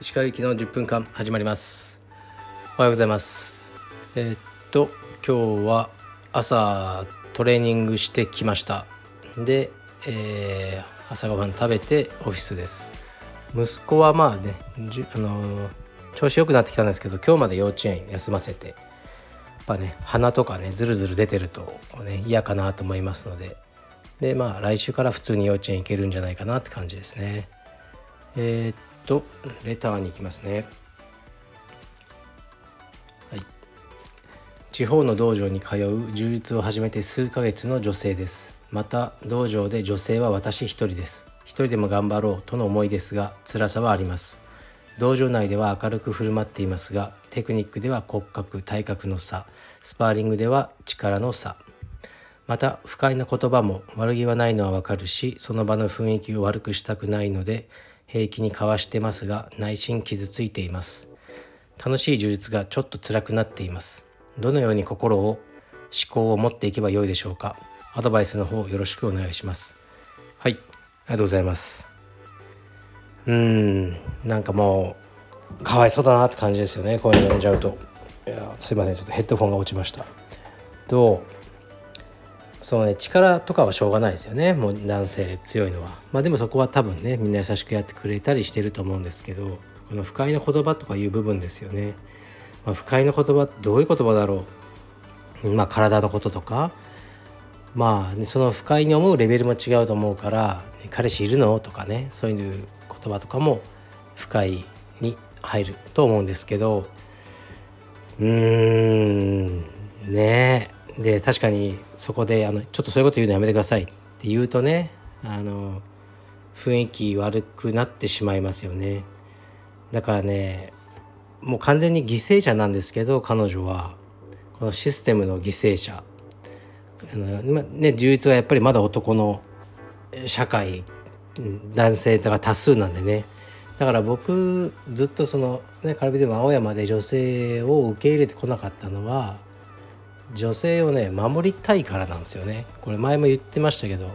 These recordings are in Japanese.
石川行きの10分間始まります。おはようございます。えー、っと今日は朝トレーニングしてきました。で、えー、朝ごはん食べてオフィスです。息子はまあねじあのー、調子良くなってきたんですけど今日まで幼稚園休ませてぱね鼻とかねずるずる出てると、ね、嫌かなと思いますので。でまあ来週から普通に幼稚園行けるんじゃないかなって感じですね。えー、っとレターに行きますね。はい。地方の道場に通う充実を始めて数ヶ月の女性です。また道場で女性は私一人です。一人でも頑張ろうとの思いですが辛さはあります。道場内では明るく振る舞っていますがテクニックでは骨格体格の差スパーリングでは力の差。また不快な言葉も悪気はないのはわかるしその場の雰囲気を悪くしたくないので平気に交わしてますが内心傷ついています。楽しい充実がちょっと辛くなっています。どのように心を思考を持っていけばよいでしょうか。アドバイスの方よろしくお願いします。はいありがとうございます。うん。なんかもうかわいそうだなって感じですよね。こういうの読んじゃうと。いやすいません。ちょっとヘッドフォンが落ちました。とそのね。力とかはしょうがないですよね。もう男性強いのは。まあでもそこは多分ねみんな優しくやってくれたりしてると思うんですけどこの不快な言葉とかいう部分ですよね、まあ、不快な言葉ってどういう言葉だろう。まあ体のこととか。まあその不快に思うレベルも違うと思うから「彼氏いるの?」とかね。そういう言葉とかも不快に入ると思うんですけどうーんね。で確かにそこであのちょっとそういうこと言うのやめてくださいって言うとねあの雰囲気悪くなってしまいますよね。だからねもう完全に犠牲者なんですけど彼女は。このシステムの犠牲者。あのね充実はやっぱりまだ男の社会男性が多数なんでね。だから僕ずっとそのねカルビでも青山で女性を受け入れてこなかったのは女性をね守りたいからなんですよね。これ前も言ってましたけど。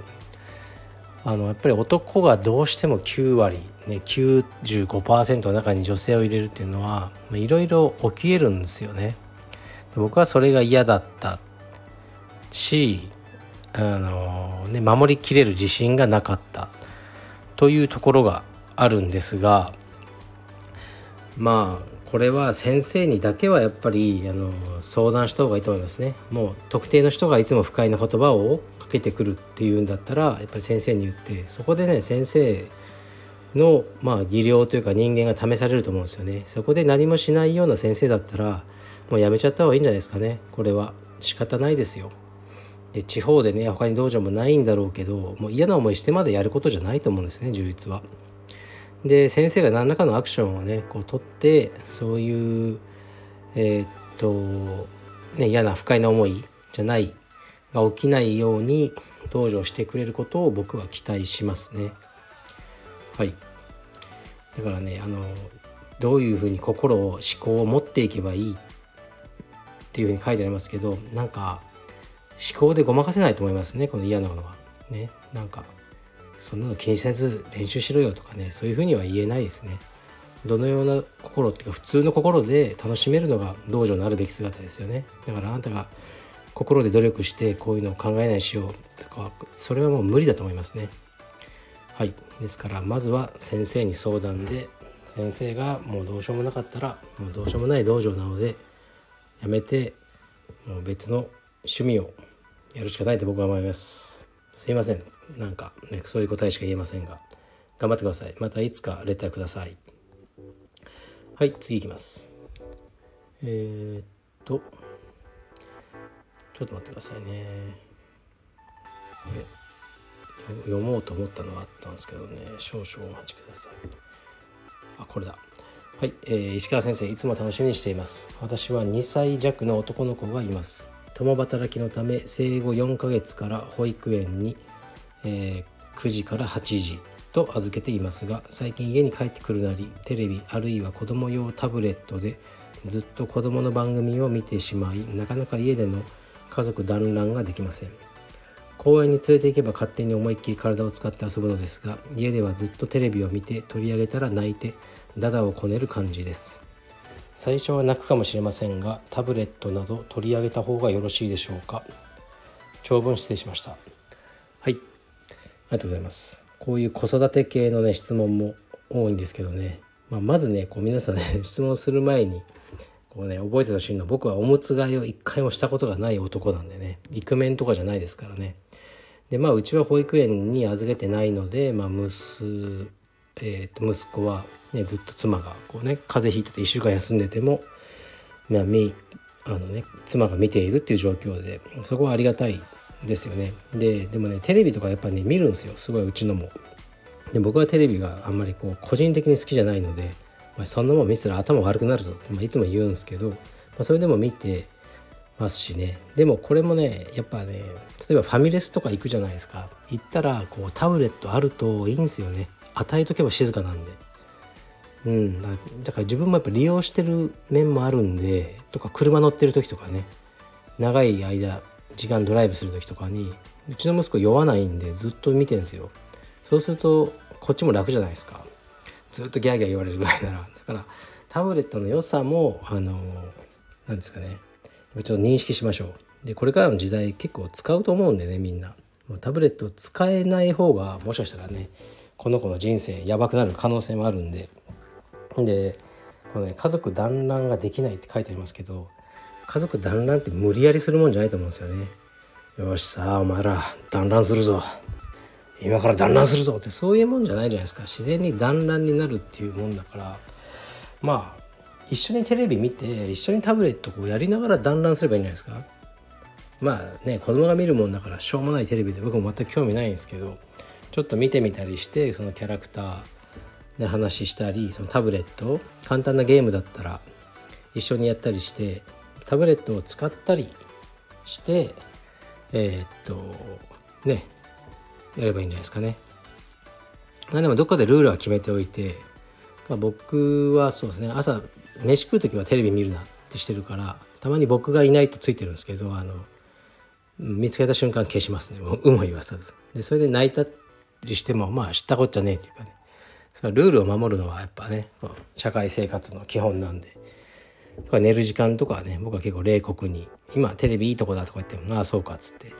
あのやっぱり男がどうしても9割、ね、95%の中に女性を入れるっていうのはいろいろ起きえるんですよね。僕はそれが嫌だったしあの、ね、守りきれる自信がなかった。というところがあるんですがまあこれは先生にだけはやっぱりあの相談した方がいいと思いますね。もう特定の人がいつも不快な言葉をかけてくるっていうんだったらやっぱり先生に言ってそこでね先生のまあ技量というか人間が試されると思うんですよね。そこで何もしないような先生だったらもうやめちゃった方がいいんじゃないですかね。これは仕方ないですよ。で地方でね他に道場もないんだろうけどもう嫌な思いしてまでやることじゃないと思うんですね充実は。で先生が何らかのアクションをねこう取ってそういうえー、っと、ね、嫌な不快な思いじゃないが起きないように道場してくれることを僕は期待しますね。はいだからねあのどういうふうに心を思考を持っていけばいいっていうふうに書いてありますけどなんか思考でごまかせないと思いますねこの嫌なものは。ねなんかそんなの気にせず練習しろよとかねそういうふうには言えないですね。どのような心っていうか普通の心で楽しめるのが道場のあるべき姿ですよね。だからあなたが心で努力してこういうのを考えないしようとかそれはもう無理だと思いますね。はいですからまずは先生に相談で先生がもうどうしようもなかったらもうどうしようもない道場なのでやめてもう別の趣味をやるしかないと僕は思います。すいません。なんか、ね、そういう答えしか言えませんが。頑張ってください。またいつかレターください。はい次いきます。えー、っと。ちょっと待ってくださいね。読もうと思ったのがあったんですけどね。少々お待ちください。あこれだ。はい、えー、石川先生いつも楽しみにしています。私は2歳弱の男の子がいます。共働きのため生後4ヶ月から保育園にえー、9時から8時と預けていますが最近家に帰ってくるなりテレビあるいは子供用タブレットでずっと子供の番組を見てしまいなかなか家での家族団らんができません。公園に連れて行けば勝手に思いっきり体を使って遊ぶのですが家ではずっとテレビを見て取り上げたら泣いてダダをこねる感じです。最初は泣くかもしれませんがタブレットなど取り上げた方がよろしいでしょうか？長文失礼しました。はい。ありがとうございます。こういう子育て系のね質問も多いんですけどね、まあ、まずねこう皆さんね 質問する前にこうね覚えてほしいのは僕はおむつ替えを一回もしたことがない男なんでね。イクメンとかじゃないですからね。でまあうちは保育園に預けてないので、まあ、息えー、と息子は、ね、ずっと妻がこうね風邪ひいてて1週間休んでても、まあ、あのね、妻が見ているっていう状況でそこはありがたいですよね。ででもねテレビとかやっぱね見るんですよ。すごいうちのも。で僕はテレビがあんまりこう個人的に好きじゃないので、まあ、そんなもん見てたら頭悪くなるぞって、まあ、いつも言うんですけど、まあ、それでも見てますしね。でもこれもねやっぱね例えばファミレスとか行くじゃないですか。行ったらこうタブレットあるといいんですよね。与えとけば静かなんで。うん。だから自分もやっぱ利用してる面もあるんでとか車乗ってる時とかね。長い間時間ドライブする時とかにうちの息子酔わないんでずっと見てんですよ。そうするとこっちも楽じゃないですか。ずっとギャーギャー言われるぐらいなら。だからタブレットの良さもあの何ですかね。ちょっと認識しましょう。でこれからの時代結構使うと思うんでねみんな。タブレット使えない方がもしかしたらねこの子の人生やばくなる可能性もあるんで。でこのね家族団らんができないって書いてありますけど家族団らんって無理やりするもんじゃないと思うんですよね。よしさあお前ら団らんするぞ。今から団らんするぞってそういうもんじゃないじゃないですか。自然に団らんになるっていうもんだから。まあ一緒にテレビ見て一緒にタブレットこうやりながら団らんすればいいんじゃないですか。まあね子供が見るもんだからしょうもないテレビで僕も全く興味ないんですけど。ちょっと見てみたりしてそのキャラクターで話したりそのタブレット簡単なゲームだったら一緒にやったりしてタブレットを使ったりしてえー、っとねやればいいんじゃないですかね。まあでもどっかでルールは決めておいてまあ僕はそうですね朝飯食う時はテレビ見るなってしてるからたまに僕がいないとついてるんですけどあの見つけた瞬間消しますねもう有無言わさずでそれで泣いたりしてもまあ知ったこっちゃねえっていうかね。そルールを守るのはやっぱね社会生活の基本なんで。とか寝る時間とかはね僕は結構冷酷に「今テレビいいとこだ」とか言っても「ああそうか」っつって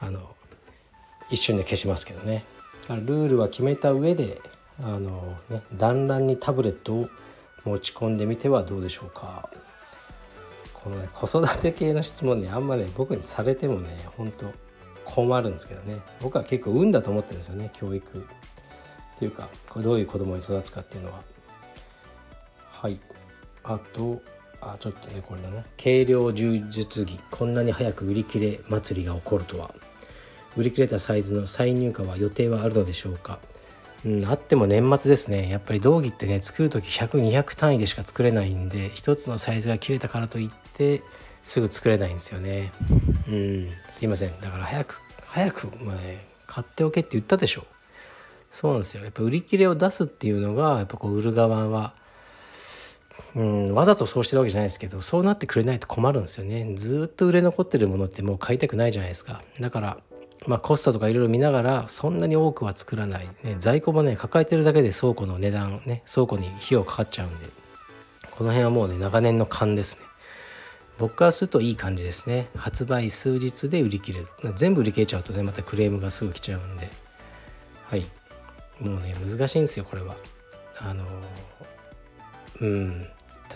あの一瞬で消しますけどね。ルールは決めた上であの、ね、団らんにタブレットを持ち込んでみてはどうでしょうか。このね子育て系の質問ねあんまね僕にされてもね本当困るんですけどね。僕は結構運だと思ってるんですよね教育。っていうかこれどういう子供に育つかっていうのは。はい。あとあちょっとねこれだね軽量柔術着こんなに早く売り切れ祭りが起こるとは。売り切れたサイズの再入荷は予定はあるのでしょうか。うん、あっても年末ですね。やっぱり道着ってね作る時100200単位でしか作れないんで一つのサイズが切れたからといってすぐ作れないんですよね。うん。すいません。だから早く早く、まあね、買っておけって言ったでしょ。そうなんですよ。やっぱ売り切れを出すっていうのがやっぱこう売る側はうんわざとそうしてるわけじゃないですけどそうなってくれないと困るんですよね。ずっと売れ残ってるものってもう買いたくないじゃないですか。だからまあ、コストとかいろいろ見ながらそんなに多くは作らない、ね、在庫もね抱えてるだけで倉庫の値段ね倉庫に費用かかっちゃうんで。この辺はもうね長年の勘ですね。僕からするといい感じですね。発売数日で売り切れる。全部売り切れちゃうとねまたクレームがすぐ来ちゃうんで。はい。もうね難しいんですよこれは。あのうん。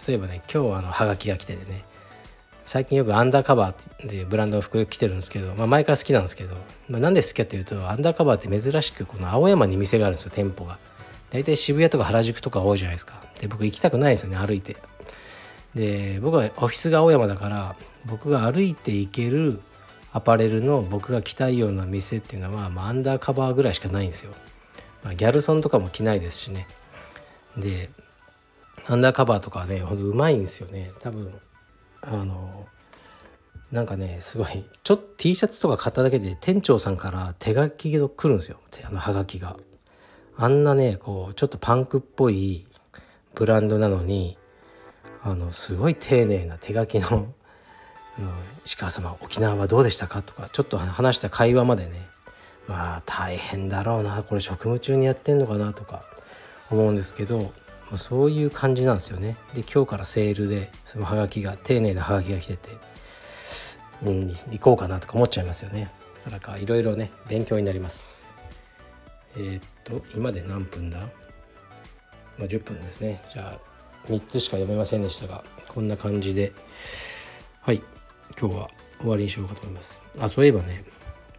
例えばね今日あのハガキが来ててね。最近よくアンダーカバーっていうブランドの服着てるんですけど、まあ、前から好きなんですけど、まあ、なんで好きかっていうとアンダーカバーって珍しくこの青山に店があるんですよ店舗が。大体渋谷とか原宿とか多いじゃないですか。で僕行きたくないんですよね歩いてで僕はオフィスが青山だから僕が歩いて行けるアパレルの僕が着たいような店っていうのは、まあ、アンダーカバーぐらいしかないんですよ、まあ、ギャルソンとかも着ないですしね。でアンダーカバーとかはねほんとうまいんですよね。多分あのなんかねすごいちょっと T シャツとか買っただけで店長さんから手書きが来るんですよ。あのハガキが。あんなねこうちょっとパンクっぽいブランドなのにあのすごい丁寧な手書きの石川様沖縄はどうでしたか?」とかちょっと話した会話までねまあ大変だろうなこれ職務中にやってんのかなとか思うんですけどそういう感じなんですよね。で今日からセールでそのハガキが丁寧なハガキが来てて、うん、行こうかなとか思っちゃいますよね。だからかいろいろね勉強になります。えー、っと今で何分だ、まあ、10分ですね。じゃあ3つしか読めませんでしたがこんな感じではい今日は終わりにしようかと思います。あそういえばね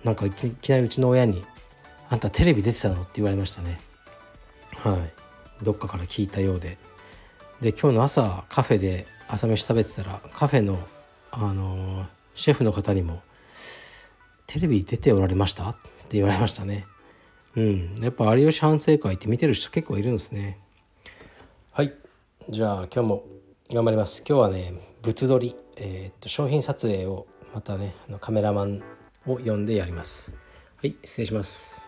なんかいきなりうちの親に「あんたテレビ出てたの?」って言われましたね。はいどっかから聞いたようでで今日の朝カフェで朝飯食べてたらカフェの、あのー、シェフの方にも「テレビ出ておられました?」って言われましたねうんやっぱ有吉反省会って見てる人結構いるんですねはいじゃあ今日も頑張ります。今日はね物撮り、えー、っと商品撮影をまたねあのカメラマンを呼んでやります。はい失礼します。